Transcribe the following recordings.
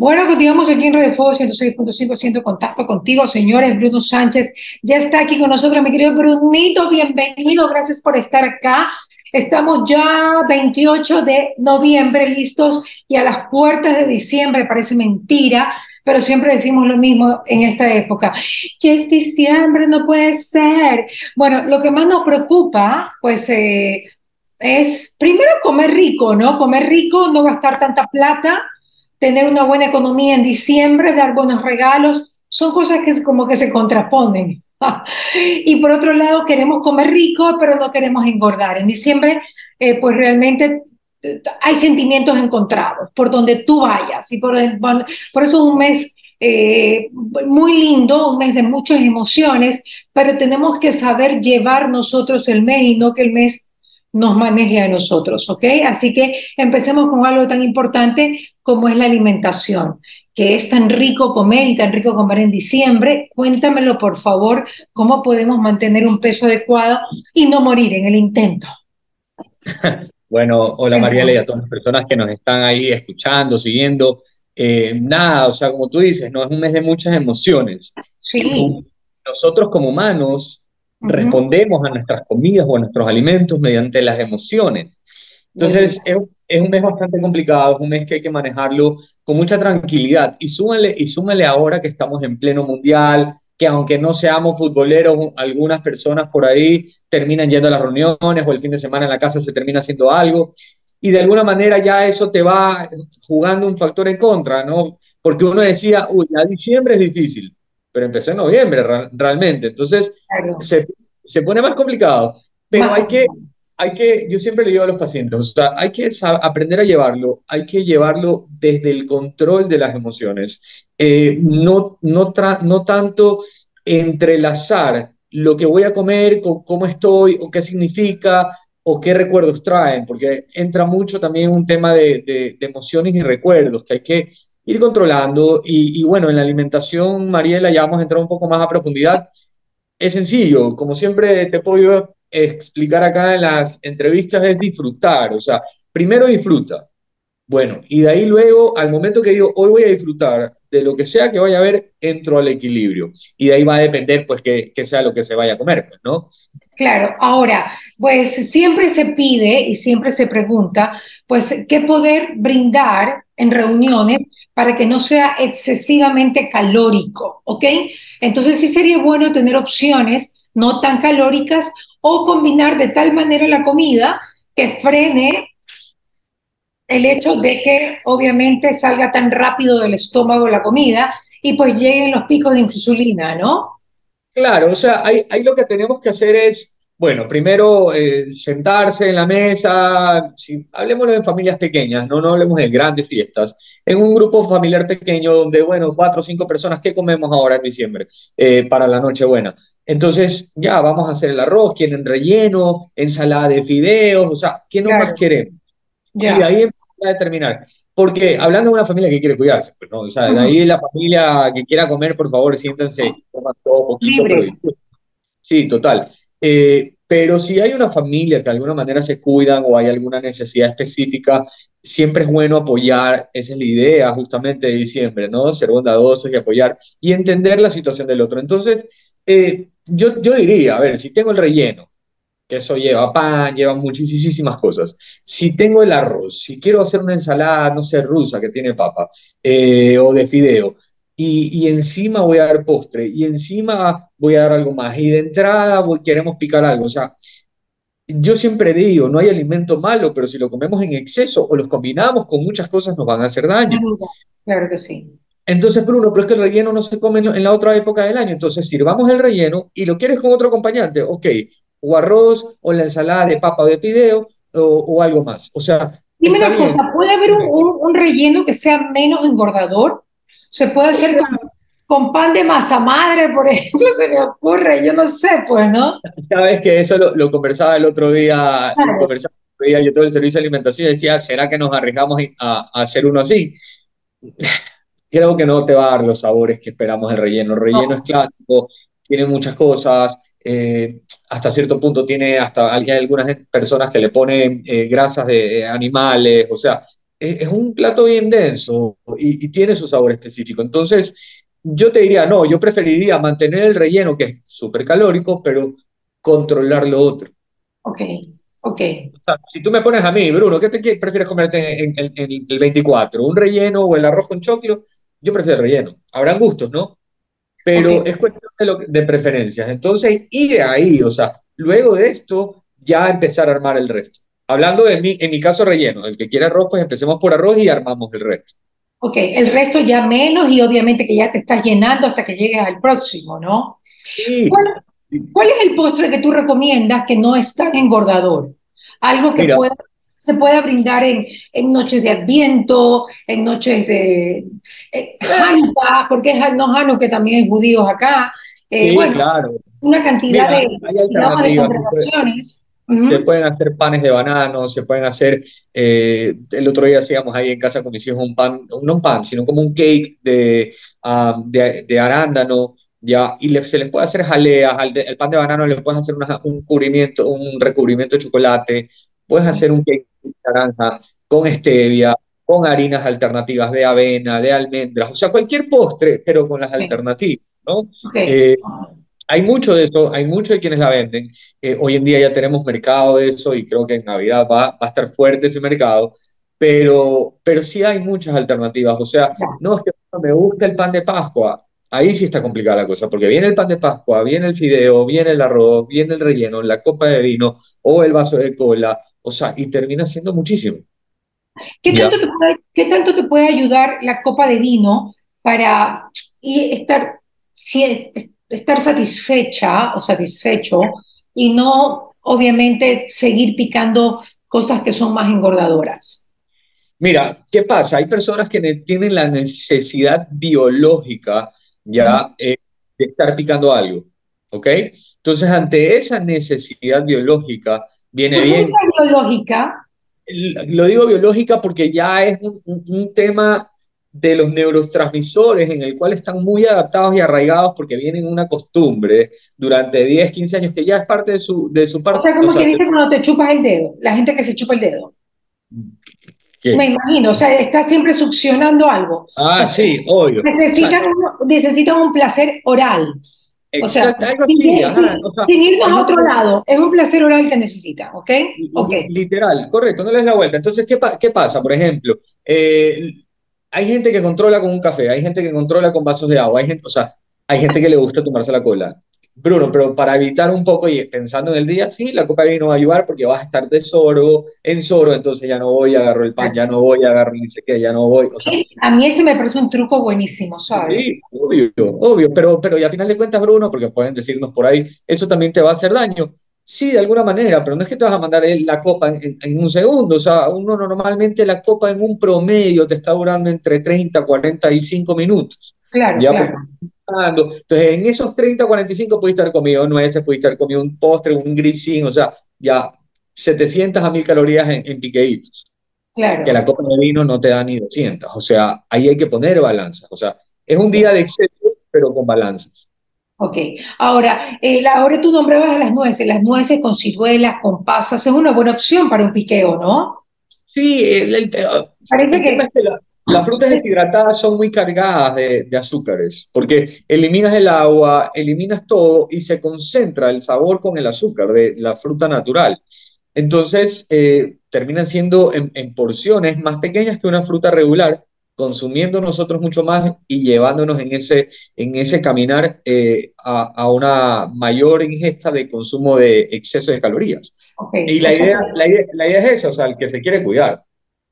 Bueno, continuamos aquí en Red Fuego 106.5, haciendo contacto contigo, señores. Bruno Sánchez ya está aquí con nosotros, mi querido Brunito, bienvenido, gracias por estar acá. Estamos ya 28 de noviembre listos y a las puertas de diciembre, parece mentira, pero siempre decimos lo mismo en esta época. Ya es diciembre, no puede ser. Bueno, lo que más nos preocupa, pues, eh, es primero comer rico, ¿no? Comer rico, no gastar tanta plata, tener una buena economía en diciembre, dar buenos regalos, son cosas que como que se contraponen. y por otro lado, queremos comer rico, pero no queremos engordar. En diciembre, eh, pues realmente eh, hay sentimientos encontrados por donde tú vayas. Y por, eso es un mes eh, muy lindo, un mes de muchas emociones, pero tenemos que saber llevar nosotros el mes y no que el mes nos maneje a nosotros, ¿ok? Así que empecemos con algo tan importante como es la alimentación, que es tan rico comer y tan rico comer en diciembre. Cuéntamelo, por favor, cómo podemos mantener un peso adecuado y no morir en el intento. Bueno, hola Mariela y a todas las personas que nos están ahí escuchando, siguiendo. Eh, nada, o sea, como tú dices, no es un mes de muchas emociones. Sí. Nosotros como humanos respondemos a nuestras comidas o a nuestros alimentos mediante las emociones. Entonces, es, es, un mes bastante complicado, es un mes que hay que manejarlo con mucha tranquilidad. Y súmale, y súmale ahora que estamos en pleno mundial, que aunque no seamos futboleros, algunas personas por ahí terminan yendo a las reuniones o el fin de semana en la casa se termina haciendo algo. Y de alguna manera ya eso te va jugando un factor en contra, ¿no? Porque uno decía, uy, ya diciembre es difícil pero empezó en noviembre realmente. Entonces se, se, pone más complicado. Pero hay que, hay que, yo siempre le digo a los pacientes, o sea, hay que aprender a llevarlo, hay que llevarlo desde el control de las emociones. Eh, no, no, no tanto entrelazar lo que voy a comer con cómo estoy o qué significa o qué recuerdos traen, porque entra mucho también un tema de, de, de emociones y recuerdos que hay que ir controlando. Y, bueno, en la alimentación, Mariela, ya vamos a entrar un poco más a profundidad. Es sencillo, como siempre te puedo explicar acá en las entrevistas, es disfrutar. O sea, primero disfruta. Bueno, y de ahí luego, al momento que digo, hoy voy a disfrutar de lo que sea que vaya a haber, entro al equilibrio. Y de ahí va a depender, pues, que, que sea lo que se vaya a comer, pues, ¿no? Claro, ahora, pues siempre se pide y siempre se pregunta, pues, qué poder brindar en reuniones para que no sea excesivamente calórico, ¿ok? Entonces sí sería bueno tener opciones no tan calóricas o combinar de tal manera la comida que frene el hecho de que obviamente salga tan rápido del estómago la comida y pues lleguen los picos de insulina, ¿no? Claro, o sea, ahí, lo que tenemos que hacer es bueno, primero eh, sentarse en la mesa, si, hablemoslo en familias pequeñas, no, no hablemos de grandes fiestas, en un grupo familiar pequeño donde, bueno, cuatro o cinco personas, ¿qué comemos ahora en diciembre eh, para la Nochebuena? Entonces, ya, vamos a hacer el arroz, quieren relleno, ensalada de fideos, o sea, ¿qué no más queremos? Y ahí empieza a determinar. Porque hablando de una familia que quiere cuidarse, pues, ¿no? O sea, de ahí la familia que quiera comer, por favor, siéntense, coman todo poquito. Libres. Sí, total. Eh, pero si hay una familia que de alguna manera se cuidan o hay alguna necesidad específica, siempre es bueno apoyar, esa es la idea justamente de diciembre, ¿no? Ser bondadosos y apoyar y entender la situación del otro. Entonces, eh, yo, yo diría, a ver, si tengo el relleno, que eso lleva pan, lleva muchísimas cosas. Si tengo el arroz, si quiero hacer una ensalada, no sé, rusa que tiene papa, eh, o de fideo, y, encima voy a dar postre, y encima voy a dar algo más, y de entrada queremos picar algo. O sea, yo siempre digo, no hay alimento malo, pero si lo comemos en exceso o los combinamos con muchas cosas nos van a hacer daño. Claro que sí. Entonces, Bruno, pero es que el relleno no se come en la otra época del año. Entonces, sirvamos el relleno y lo quieres con otro acompañante, ok, o arroz, o la ensalada de papa o de fideo, o, algo más. O sea. Dime una cosa, ¿puede haber un, relleno que sea menos engordador? Se puede hacer con, pan de masa madre, por ejemplo, se me ocurre, yo no sé, pues, ¿no? Sabes que eso lo, conversaba el otro día, conversaba el otro día yo todo el servicio de alimentación y decía, ¿será que nos arriesgamos a, hacer uno así? Creo que no te va a dar los sabores que esperamos el relleno. El relleno es clásico, tiene muchas cosas, eh, hasta cierto punto tiene, hasta hay algunas personas que le ponen eh, grasas de animales, o sea, es, un plato bien denso y, tiene su sabor específico. Entonces, yo te diría, no, yo preferiría mantener el relleno, que es súper calórico, pero controlar lo otro. Ok, ok. si tú me pones a mí, Bruno, ¿qué te prefieres comerte en, el 24? ¿Un relleno o el arroz con choclo? Yo prefiero el relleno. Habrán gustos, ¿no? Pero es cuestión de, de preferencias. Entonces, y de ahí, o sea, luego de esto, ya empezar a armar el resto. Hablando de mí, en mi caso relleno, el que quiere arroz, pues empecemos por arroz y armamos el resto. Ok, el resto ya menos y obviamente que ya te estás llenando hasta que llegues al próximo, ¿no? Sí. ¿Cuál, es el postre que tú recomiendas que no es tan engordador? Algo que se pueda brindar en, en, noches de Adviento, en noches de eh, Hanukkah, porque es no Hanukkah, que también es judíos acá. Eh, sí, claro. Una cantidad de, digamos, de congregaciones. Se pueden hacer panes de banano, se pueden hacer, eh, el otro día hacíamos ahí en casa con mis hijos un pan, no un pan, sino como un cake de, um, de, de, arándano, ya, y se les puede hacer jaleas, al el pan de banano le puedes hacer un cubrimiento, un recubrimiento de chocolate, puedes hacer un cake de naranja con stevia, con harinas alternativas de avena, de almendras, o sea, cualquier postre, pero con las alternativas, ¿no? Eh, hay mucho de eso, hay mucho de quienes la venden. Eh, hoy en día ya tenemos mercado de eso y creo que en Navidad va, va, a estar fuerte ese mercado, pero, pero sí hay muchas alternativas. O sea, no es que me gusta el pan de Pascua. Ahí sí está complicada la cosa, porque viene el pan de Pascua, viene el fideo, viene el arroz, viene el relleno, la copa de vino o el vaso de cola, o sea, y termina siendo muchísimo. ¿Qué tanto, te puede, ¿Qué tanto te puede ayudar la copa de vino para estar, estar satisfecha o satisfecho y no, obviamente, seguir picando cosas que son más engordadoras. Mira, ¿qué pasa? Hay personas que tienen la necesidad biológica ya eh, de estar picando algo, ¿ok? Entonces, ante esa necesidad biológica, viene bien... esa biológica? Lo digo biológica porque ya es un, un tema de los neurotransmisores en el cual están muy adaptados y arraigados porque vienen una costumbre durante 10, 15 años que ya es parte de su, de su parte. O sea, como que dice cuando te chupas el dedo, la gente que se chupa el dedo. Me imagino, o sea, está siempre succionando algo. Ah, sí, obvio. Necesitan, necesitan un placer oral. O sea, sin, irnos a otro lado, es un placer oral que necesita, ¿ok? okay. Literal, correcto, no le des la vuelta. Entonces, ¿qué, qué pasa? Por ejemplo, eh, hay gente que controla con un café, hay gente que controla con vasos de agua, hay gente, o sea, hay gente que le gusta tomarse la cola. Bruno, pero para evitar un poco y pensando en el día, sí, la copa de vino va a ayudar porque vas a estar de sorbo, en sorbo, entonces ya no voy, agarro el pan, ya no voy, agarro ni sé qué, ya no voy. O sea, a mí ese me parece un truco buenísimo, ¿sabes? Sí, obvio, obvio, pero, pero y a final de cuentas, Bruno, porque pueden decirnos por ahí, eso también te va a hacer daño. Sí, de alguna manera, pero no es que te vas a mandar la copa en, un segundo. O sea, uno normalmente la copa en un promedio te está durando entre 30 y 45 minutos. Claro, claro. Entonces, en esos 30 45 pudiste haber comido nueces, pudiste haber comido un postre, un grisín, o sea, ya 700 a 1000 calorías en, en piqueitos. Claro. Que la copa de vino no te da ni 200. O sea, ahí hay que poner balanzas. O sea, es un día de exceso, pero con balanzas. Ok, ahora, eh, ahora tú nombrabas a las nueces, las nueces con ciruelas, con pasas, es una buena opción para un piqueo, ¿no? Sí, el, parece que... las frutas deshidratadas son muy cargadas de, azúcares, porque eliminas el agua, eliminas todo y se concentra el sabor con el azúcar de la fruta natural. Entonces, eh, terminan siendo en porciones más pequeñas que una fruta regular consumiendo nosotros mucho más y llevándonos en ese, en ese caminar eh, a, una mayor ingesta de consumo de exceso de calorías. Y la idea, la, idea, es esa, o sea, el que se quiere cuidar.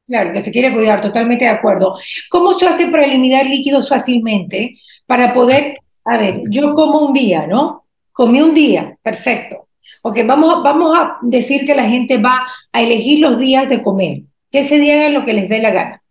Claro, que se quiere cuidar, totalmente de acuerdo. ¿Cómo se hace para eliminar líquidos fácilmente? Para poder, a ver, yo como un día, ¿no? Comí un día, perfecto. Ok, vamos, vamos a decir que la gente va a elegir los días de comer, que ese día hagan lo que les dé la gana.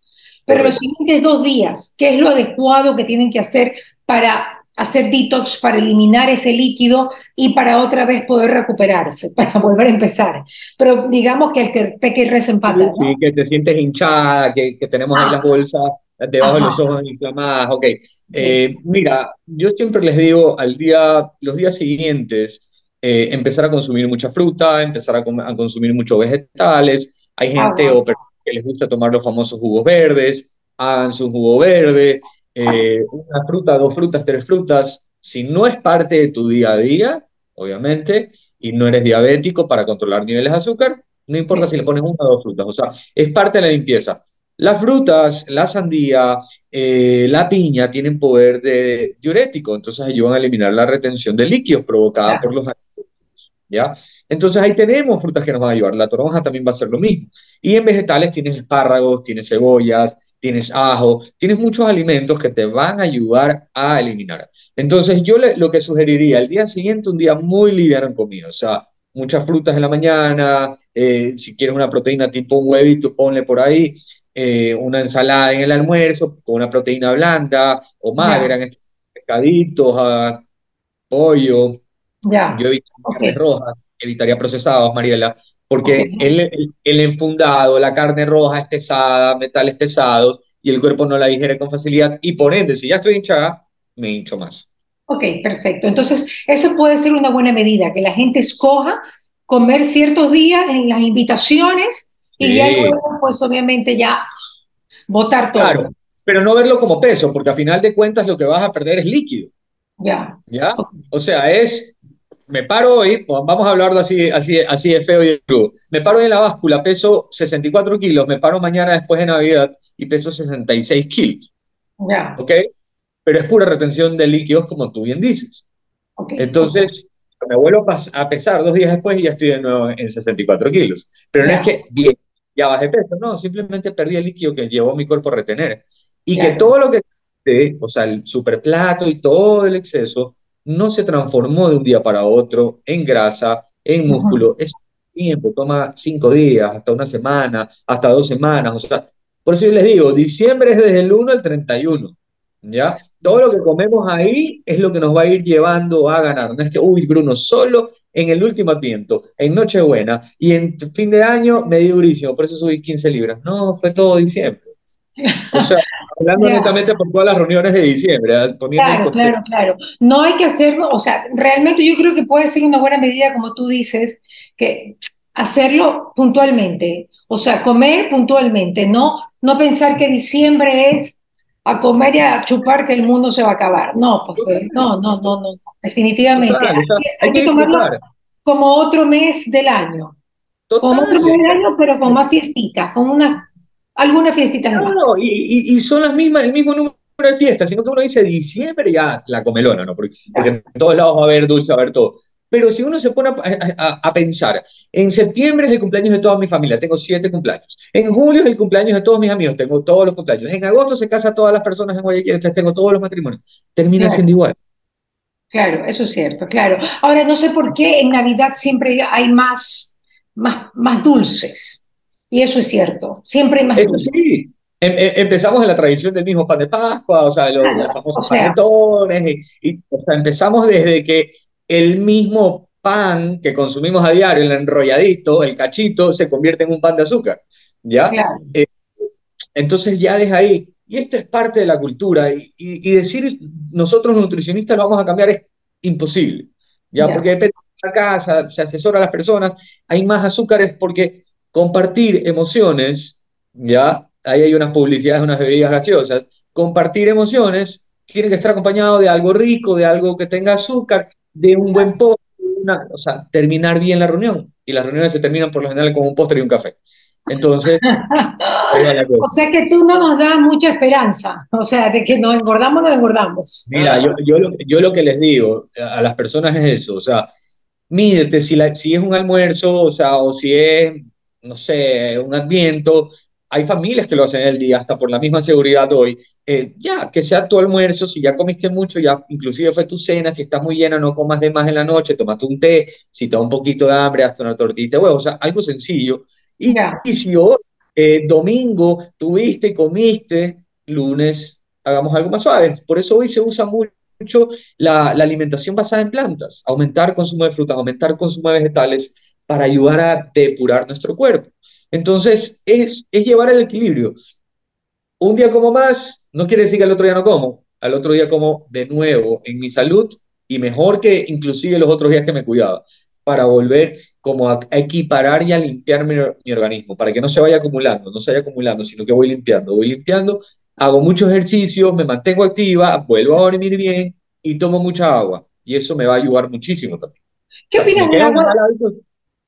Pero los siguientes dos días, ¿qué es lo adecuado que tienen que hacer para hacer detox, para eliminar ese líquido y para otra vez poder recuperarse, para volver a empezar? Pero digamos que el que te que resempata. Sí, que te sientes hinchada, que, que tenemos ahí las ah. bolsas debajo de los ojos inflamadas. Ok, eh, mira, yo siempre les digo al día, los días siguientes, eh, empezar a consumir mucha fruta, empezar a, consumir muchos vegetales. Hay gente o que les gusta tomar los famosos jugos verdes, hagan su jugo verde, eh, una fruta, dos frutas, tres frutas. Si no es parte de tu día a día, obviamente, y no eres diabético para controlar niveles de azúcar, no importa si le pones una o dos frutas, o sea, es parte de la limpieza. Las frutas, la sandía, eh, la piña tienen poder de diurético, entonces ayudan a eliminar la retención de líquidos provocada por los ¿ya? Entonces ahí tenemos frutas que nos van a ayudar. La toronja también va a ser lo mismo. Y en vegetales tienes espárragos, tienes cebollas, tienes ajo, tienes muchos alimentos que te van a ayudar a eliminar. Entonces yo lo que sugeriría, el día siguiente un día muy liviano en comida, o sea, muchas frutas en la mañana, eh, si quieres una proteína tipo un huevito, ponle por ahí, eh, una ensalada en el almuerzo con una proteína blanda o magra, yeah. pescaditos, ah, pollo. Ya. Yo evitaría carnes rojas, evitaría procesados, Mariela, porque el, el, enfundado, la carne roja es pesada, metales pesados, y el cuerpo no la digiere con facilidad, y por ende, si ya estoy hinchada, me hincho más. Ok, perfecto. Entonces, eso puede ser una buena medida, que la gente escoja comer ciertos días en las invitaciones y ya luego, pues obviamente ya votar todo. Claro, pero no verlo como peso, porque a final de cuentas lo que vas a perder es líquido. Ya. ¿Ya? O sea, es, me paro hoy, vamos a hablarlo así, así, así de feo y crudo. Me paro hoy en la báscula, peso 64 kilos, me paro mañana después de Navidad y peso 66 kilos. Ya. ¿Ok? Pero es pura retención de líquidos, como tú bien dices. Okay. Entonces, me vuelvo a pesar dos días después y ya estoy de nuevo en 64 kilos. Pero no es que, bien, ya bajé peso, no, simplemente perdí el líquido que llevó mi cuerpo a retener. Y que todo lo que, o sea, el superplato y todo el exceso, no se transformó de un día para otro en grasa, en músculo. Es tiempo, toma cinco días, hasta una semana, hasta dos semanas. O sea, por eso yo les digo, diciembre es desde el 1 al 31. ¿Ya? Todo lo que comemos ahí es lo que nos va a ir llevando a ganar. No es que, uy, Bruno, solo en el último adviento, en Nochebuena y en fin de año me di durísimo, por eso subí 15 libras. No, fue todo diciembre. O sea, hablando netamente por todas las reuniones de diciembre, poniendo en Claro, claro, claro. No hay que hacerlo, o sea, realmente yo creo que puede ser una buena medida, como tú dices, que hacerlo puntualmente, o sea, comer puntualmente, no, no pensar que diciembre es a comer y a chupar que el mundo se va a acabar. No, pues no, no, no, no, definitivamente. Total, Hay o sea, que, hay que hay que tomarlo disfrutar. como otro mes del año, como otro mes del año, pero con más fiestitas, con unas, algunas fiestitas No, más. no, y, y- son las mismas, el mismo número de fiestas, sino que uno dice diciembre ya la comelona, ¿no? Porque, porque en todos lados va a haber dulce, va a haber todo. Pero si uno se pone a, a- a pensar, en septiembre es el cumpleaños de toda mi familia, tengo siete cumpleaños. En julio es el cumpleaños de todos mis amigos, tengo todos los cumpleaños. En agosto se casan todas las personas en Guayaquil, entonces tengo todos los matrimonios. Termina Claro. siendo igual. Claro, eso es cierto, claro. Ahora, no sé por qué en Navidad siempre hay más, más, más dulces. Y eso es cierto, siempre hay más Eso sí. Em- em- empezamos en la tradición del mismo pan de Pascua, o sea, los, Claro, los famosos o sea. panetones, y, y, o sea, empezamos desde que el mismo pan que consumimos a diario, el enrolladito, el cachito, se convierte en un pan de azúcar, ¿ya? Claro, Entonces ya desde ahí, y esto es parte de la cultura, y, y- y decir nosotros nutricionistas lo vamos a cambiar es imposible, ¿ya? Ya. Porque depende de la casa, se asesora a las personas, hay más azúcares porque compartir emociones, ¿ya? Ahí hay unas publicidades, unas bebidas gaseosas, compartir emociones tiene que estar acompañado de algo rico, de algo que tenga azúcar, de un buen postre, una- o sea, terminar bien la reunión, y las reuniones se terminan por lo general con un postre y un café. Entonces, o sea que tú no nos das mucha esperanza, o sea, de que nos engordamos, nos engordamos. Mira, yo, yo, lo, yo lo que les digo a las personas es eso, o sea, mídete si, la, si es un almuerzo, o sea, o si es, no sé, un adviento, hay familias que lo hacen el día, hasta por la misma seguridad hoy, eh, ya, que sea tu almuerzo, si ya comiste mucho, ya inclusive fue tu cena, si estás muy llena, no comas de más en la noche, tomate un té, si te da un poquito de hambre, hazte una tortita de huevo, o sea, algo sencillo, y, Ya. y si hoy, eh, domingo, tuviste y comiste, lunes, hagamos algo más suave. Por eso hoy se usa mucho la, la alimentación basada en plantas, aumentar consumo de frutas, aumentar consumo de vegetales para ayudar a depurar nuestro cuerpo. Entonces, es, es llevar el equilibrio. Un día como más, no quiere decir que al otro día no como, al otro día como de nuevo en mi salud y mejor que inclusive los otros días que me cuidaba. para volver como a equiparar y a limpiar mi, mi, organismo, para que no se vaya acumulando, no se vaya acumulando, sino que voy limpiando, voy limpiando, hago muchos ejercicios, me mantengo activa, vuelvo a dormir bien y tomo mucha agua. Y eso me va a ayudar muchísimo también. ¿Qué opinas del agua?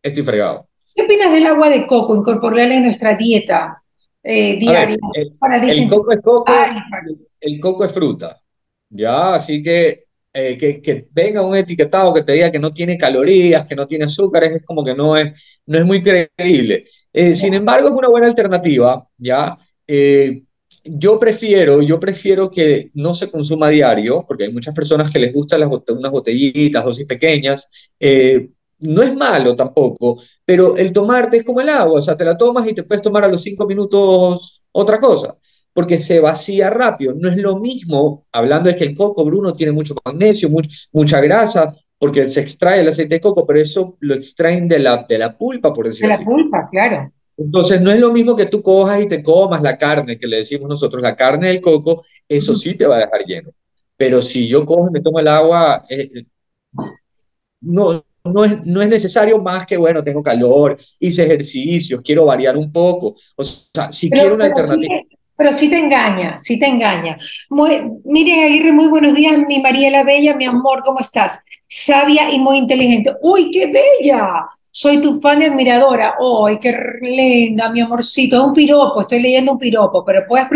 Estoy fregado. ¿Qué opinas del agua de coco, incorporarla en nuestra dieta eh, diaria? el, el, coco es coco, el coco es fruta, ¿ya? Así que eh, que, que, venga un etiquetado que te diga que no tiene calorías, que no tiene azúcares, es como que no es, no es muy creíble. Eh, sin embargo, es una buena alternativa, ¿ya? Eh, yo prefiero, yo prefiero que no se consuma diario, porque hay muchas personas que les gustan las, unas botellitas, dosis pequeñas. No es malo tampoco, pero el tomarte es como el agua, o sea, te la tomas y te puedes tomar a los cinco minutos otra cosa porque se vacía rápido. No es lo mismo, hablando de que el coco, Bruno, tiene mucho magnesio, mucha grasa, porque se extrae el aceite de coco, pero eso lo extraen de la, de la pulpa, por decirlo así. De la pulpa, claro. Entonces, no es lo mismo que tú cojas y te comas la carne, que le decimos nosotros, la carne del coco, eso sí te va a dejar lleno. Pero si yo cojo y me tomo el agua, eh, eh, no, no es, no es necesario más que, bueno, tengo calor, hice ejercicios, quiero variar un poco. O sea, si quiero una alternativa. Pero sí te engaña, sí te engaña. Muy, Miriam Aguirre, muy buenos días, mi Mariela Bella, mi amor, ¿cómo estás? Sabia y muy inteligente. ¡Uy, qué bella! Soy tu fan y admiradora. ¡Ay, qué linda, mi amorcito! Es un piropo, estoy leyendo un piropo, pero puedes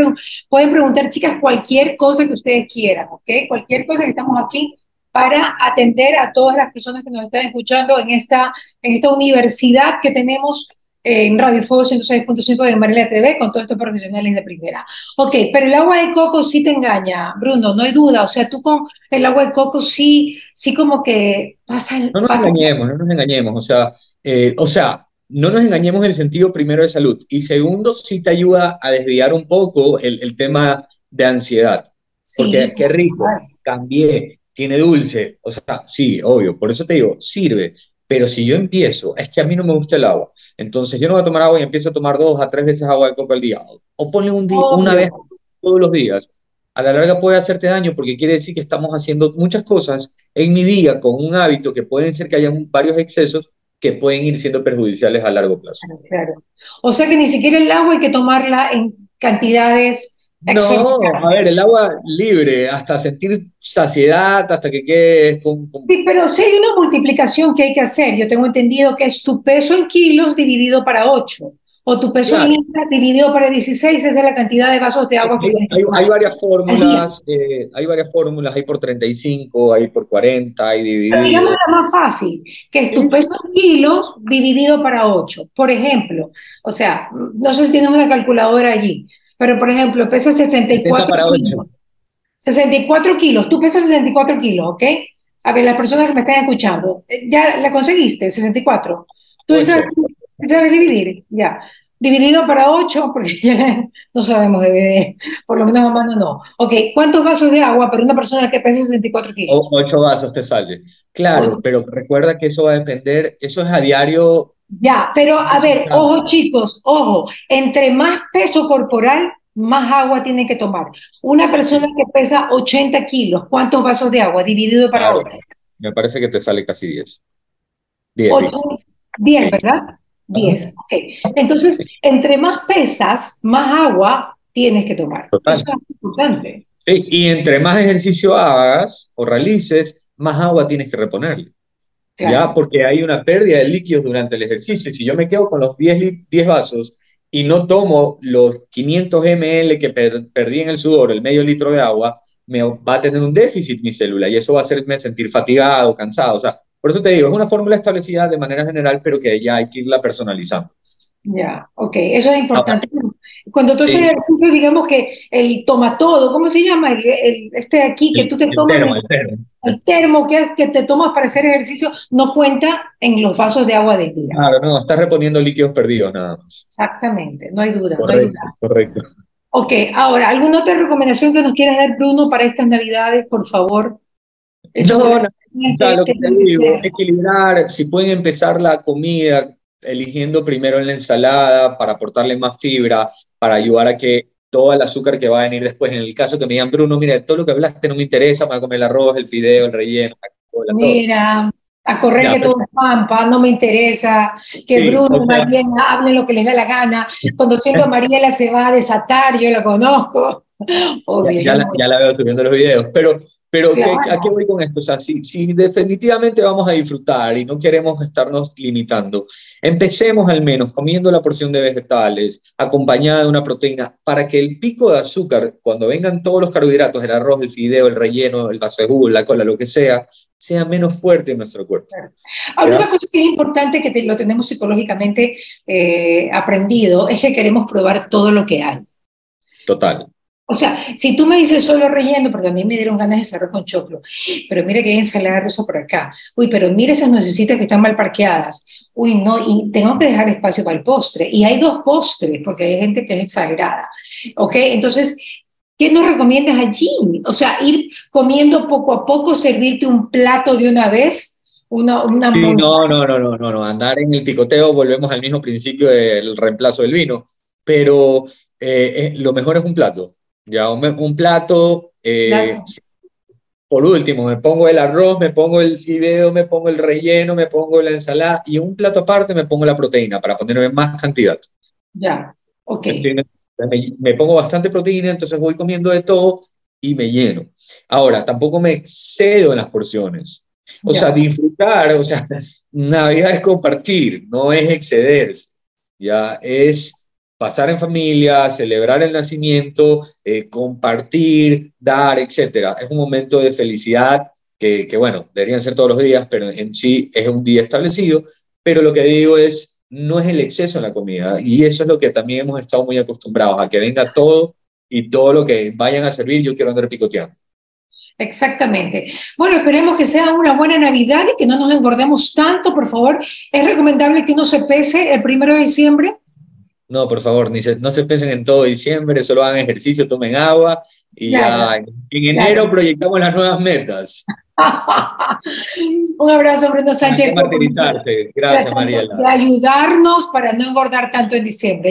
pueden preguntar, chicas, cualquier cosa que ustedes quieran, ¿ok? Cualquier cosa que estamos aquí para atender a todas las personas que nos están escuchando en esta, en esta universidad que tenemos en Radio Fuego 106.5 de Mariela TV con todos estos profesionales de primera. Ok, pero el agua de coco sí te engaña, Bruno, no hay duda. O sea, tú con el agua de coco sí, sí como que pasa... No nos engañemos, no nos engañemos. O sea, eh, o sea, no nos engañemos en el sentido primero de salud. Y segundo, sí te ayuda a desviar un poco el, el tema de ansiedad. porque qué rico, cambié, tiene dulce. O sea, sí, obvio. Por eso te digo, sirve pero si yo empiezo, es que a mí no me gusta el agua, entonces yo no voy a tomar agua y empiezo a tomar dos a tres veces agua de coco al día, o ponle un día, una vez todos los días, a la larga puede hacerte daño porque quiere decir que estamos haciendo muchas cosas en mi día con un hábito que pueden ser que haya varios excesos que pueden ir siendo perjudiciales a largo plazo. Claro. O sea que ni siquiera el agua hay que tomarla en cantidades no, a ver, el agua libre, hasta sentir saciedad, hasta que quede... Sí, pero sí hay una multiplicación que hay que hacer. Yo tengo entendido que es tu peso en kilos dividido para 8, o tu peso en libras dividido para 16, esa es la cantidad de vasos de agua que hay, hay, varias fórmulas, eh, hay varias fórmulas, hay por 35, hay por 40, hay dividido... Pero digamos la más fácil, que es tu peso en kilos dividido para 8. Por ejemplo, o sea, no sé si tienes una calculadora allí, pero por ejemplo, pesa 64 kilos. 64 kilos, tú pesas 64 kilos, ¿ok? A ver, las personas que me están escuchando, eh, ¿ya la conseguiste? 64. Tú sabes, sabes dividir, ya. Dividido para 8, porque ya no sabemos dividir, por lo menos a mano no. Ok, ¿cuántos vasos de agua para una persona que pesa 64 kilos? 8 vasos te sale. Claro, pero recuerda que eso va a depender, eso es a diario ya, pero a ver, ojo chicos, ojo, entre más peso corporal, más agua tiene que tomar. Una persona que pesa 80 kilos, ¿cuántos vasos de agua dividido para otra? Me parece que te sale casi 10. 10, 10 ¿verdad? 10, ok. Entonces, entre más pesas, más agua tienes que tomar. Eso es importante. y entre más ejercicio hagas o realices, más agua tienes que reponerle. ¿Ya? Porque hay una pérdida de líquidos durante el ejercicio. Si yo me quedo con los 10, 10 vasos y no tomo los 500 ml que perdí en el sudor, el medio litro de agua, me va a tener un déficit mi célula y eso va a hacerme sentir fatigado, cansado. O sea, por eso te digo, es una fórmula establecida de manera general, pero que ya hay que irla personalizando. Ya, ok, eso es importante. Cuando tú haces ejercicio, digamos que el toma todo, ¿cómo se llama? El, este de aquí, que tú te tomas. El termo, que es que te tomas para hacer ejercicio, no cuenta en los vasos de agua del día. Claro, no, estás reponiendo líquidos perdidos nada más. Exactamente, no hay duda. Correcto, no hay duda. correcto. Ok, ahora, ¿alguna otra recomendación que nos quieras dar, Bruno, para estas Navidades, por favor? No, no, lo que te digo, equilibrar, si pueden empezar la comida eligiendo primero en la ensalada para aportarle más fibra, para ayudar a que todo el azúcar que va a venir después, en el caso que me digan, Bruno, mira, todo lo que hablaste no me interesa, me voy a comer el arroz, el fideo, el relleno. mira, A correr que todo es pampa, no me interesa, que Bruno y Mariela hablen lo que les da la gana. Cuando siento a Mariela se va a desatar, yo la conozco. ya, la, ya, la, veo subiendo los videos, pero pero ¿a qué voy con esto? O sea, si, si, definitivamente vamos a disfrutar y no queremos estarnos limitando, empecemos al menos comiendo la porción de vegetales acompañada de una proteína para que el pico de azúcar, cuando vengan todos los carbohidratos, el arroz, el fideo, el relleno, el vaso la cola, lo que sea, sea menos fuerte en nuestro cuerpo. Ahora, una cosa que es importante, que lo tenemos psicológicamente eh, aprendido, es que queremos probar todo lo que hay. Total. O sea, si tú me dices solo relleno, porque a mí me dieron ganas de arroz con choclo, pero mira que hay ensalada rusa por acá. Uy, pero mira esas necesitas que están mal parqueadas. Uy, no, y tengo que dejar espacio para el postre. Y hay dos postres, porque hay gente que es exagerada. ¿Ok? Entonces, ¿qué nos recomiendas allí? O sea, ir comiendo poco a poco, servirte un plato de una vez. Una, una no, no, no, no, no, no. Andar en el picoteo, volvemos al mismo principio del reemplazo del vino. Pero eh, eh, lo mejor es un plato ya un, plato, eh, por último, me pongo el arroz, me pongo el fideo, me pongo el relleno, me pongo la ensalada y un plato aparte me pongo la proteína para ponerme más cantidad. Ya, ok. Me, pongo bastante proteína, entonces voy comiendo de todo y me lleno. Ahora, tampoco me excedo en las porciones. O sea, disfrutar, o sea, Navidad es compartir, no es excederse. Ya es pasar en familia, celebrar el nacimiento, eh, compartir, dar, etcétera. Es un momento de felicidad que, que, bueno, deberían ser todos los días, pero en sí es un día establecido. Pero lo que digo es, no es el exceso en la comida. Y eso es lo que también hemos estado muy acostumbrados, a que venga todo y todo lo que vayan a servir, yo quiero andar picoteando. Exactamente. Bueno, esperemos que sea una buena Navidad y que no nos engordemos tanto, por favor. Es recomendable que uno se pese el primero de diciembre. No, por favor, ni no se piensen en todo diciembre, solo hagan ejercicio, tomen agua y ya en enero proyectamos las nuevas metas. Un abrazo, Bruno Sánchez. Gracias, Mariela. De ayudarnos para no engordar tanto en diciembre.